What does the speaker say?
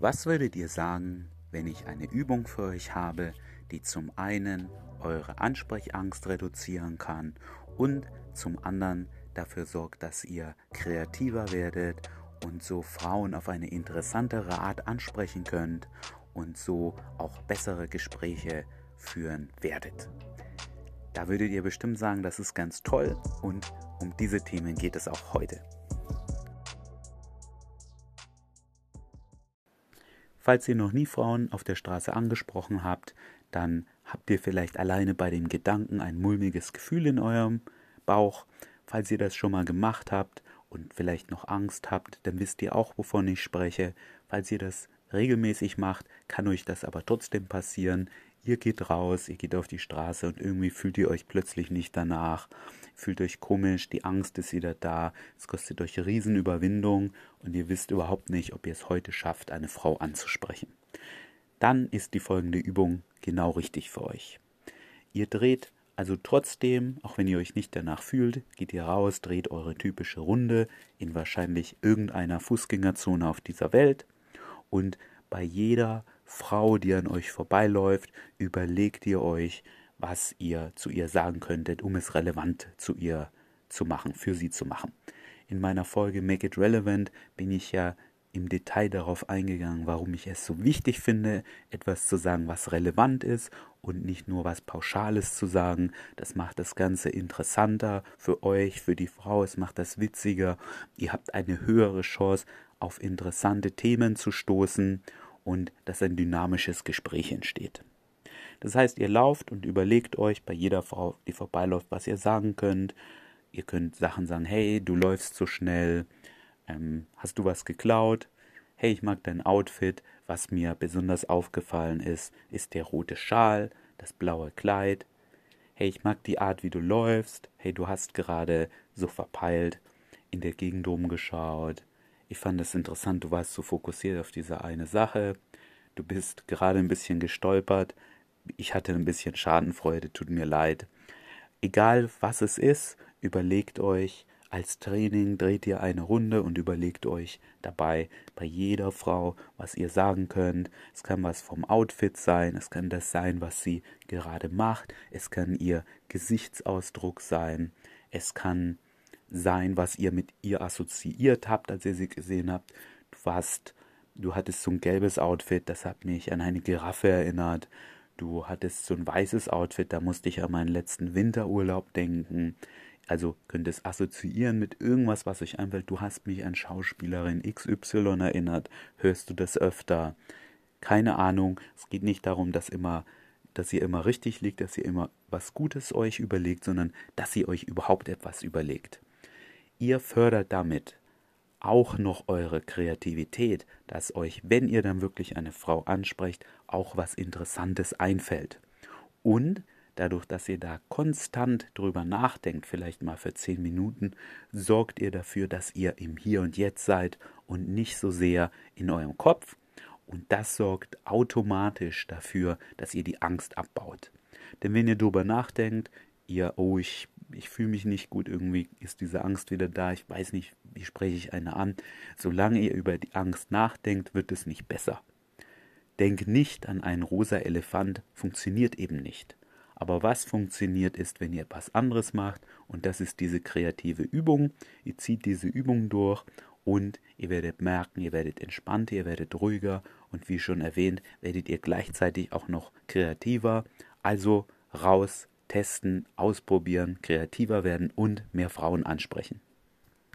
Was würdet ihr sagen, wenn ich eine Übung für euch habe, die zum einen eure Ansprechangst reduzieren kann und zum anderen dafür sorgt, dass ihr kreativer werdet und so Frauen auf eine interessantere Art ansprechen könnt und so auch bessere Gespräche führen werdet. Da würdet ihr bestimmt sagen, das ist ganz toll und um diese Themen geht es auch heute. Falls ihr noch nie Frauen auf der Straße angesprochen habt, dann habt ihr vielleicht alleine bei dem Gedanken ein mulmiges Gefühl in eurem Bauch. Falls ihr das schon mal gemacht habt und vielleicht noch Angst habt, dann wisst ihr auch, wovon ich spreche. Falls ihr das regelmäßig macht, kann euch das aber trotzdem passieren. Ihr geht raus, ihr geht auf die Straße und irgendwie fühlt ihr euch plötzlich nicht danach, fühlt euch komisch, die Angst ist wieder da, es kostet euch Riesenüberwindung und ihr wisst überhaupt nicht, ob ihr es heute schafft, eine Frau anzusprechen. Dann ist die folgende Übung genau richtig für euch. Ihr dreht also trotzdem, auch wenn ihr euch nicht danach fühlt, geht ihr raus, dreht eure typische Runde in wahrscheinlich irgendeiner Fußgängerzone auf dieser Welt und bei jeder Frau, die an euch vorbeiläuft, überlegt ihr euch, was ihr zu ihr sagen könntet, um es relevant zu ihr zu machen, für sie zu machen. In meiner Folge Make It Relevant bin ich ja im Detail darauf eingegangen, warum ich es so wichtig finde, etwas zu sagen, was relevant ist und nicht nur was Pauschales zu sagen. Das macht das Ganze interessanter für euch, für die Frau, es macht das witziger. Ihr habt eine höhere Chance, auf interessante Themen zu stoßen und dass ein dynamisches Gespräch entsteht. Das heißt, ihr lauft und überlegt euch bei jeder Frau, die vorbeiläuft, was ihr sagen könnt. Ihr könnt Sachen sagen, hey, du läufst so schnell, ähm, hast du was geklaut? Hey, ich mag dein Outfit. Was mir besonders aufgefallen ist, ist der rote Schal, das blaue Kleid. Hey, ich mag die Art, wie du läufst. Hey, du hast gerade so verpeilt in der Gegend rumgeschaut. Ich fand es interessant, du warst so fokussiert auf diese eine Sache. Du bist gerade ein bisschen gestolpert. Ich hatte ein bisschen Schadenfreude, tut mir leid. Egal was es ist, überlegt euch, als Training dreht ihr eine Runde und überlegt euch dabei bei jeder Frau, was ihr sagen könnt. Es kann was vom Outfit sein, es kann das sein, was sie gerade macht, es kann ihr Gesichtsausdruck sein, es kann sein, was ihr mit ihr assoziiert habt, als ihr sie gesehen habt. Du warst, du hattest so ein gelbes Outfit, das hat mich an eine Giraffe erinnert. Du hattest so ein weißes Outfit, da musste ich an meinen letzten Winterurlaub denken. Also könnt es assoziieren mit irgendwas, was euch einfällt. Du hast mich an Schauspielerin XY erinnert. Hörst du das öfter? Keine Ahnung. Es geht nicht darum, dass immer dass ihr immer richtig liegt, dass ihr immer was Gutes euch überlegt, sondern dass ihr euch überhaupt etwas überlegt. Ihr fördert damit auch noch eure Kreativität, dass euch, wenn ihr dann wirklich eine Frau ansprecht, auch was Interessantes einfällt. Und dadurch, dass ihr da konstant drüber nachdenkt, vielleicht mal für zehn Minuten, sorgt ihr dafür, dass ihr im Hier und Jetzt seid und nicht so sehr in eurem Kopf. Und das sorgt automatisch dafür, dass ihr die Angst abbaut. Denn wenn ihr drüber nachdenkt, ihr, oh, ich ich fühle mich nicht gut, irgendwie ist diese Angst wieder da, ich weiß nicht, wie spreche ich eine an. Solange ihr über die Angst nachdenkt, wird es nicht besser. Denk nicht an einen rosa Elefant, funktioniert eben nicht. Aber was funktioniert ist, wenn ihr etwas anderes macht, und das ist diese kreative Übung. Ihr zieht diese Übung durch und ihr werdet merken, ihr werdet entspannter, ihr werdet ruhiger und wie schon erwähnt, werdet ihr gleichzeitig auch noch kreativer. Also raus testen, ausprobieren, kreativer werden und mehr Frauen ansprechen.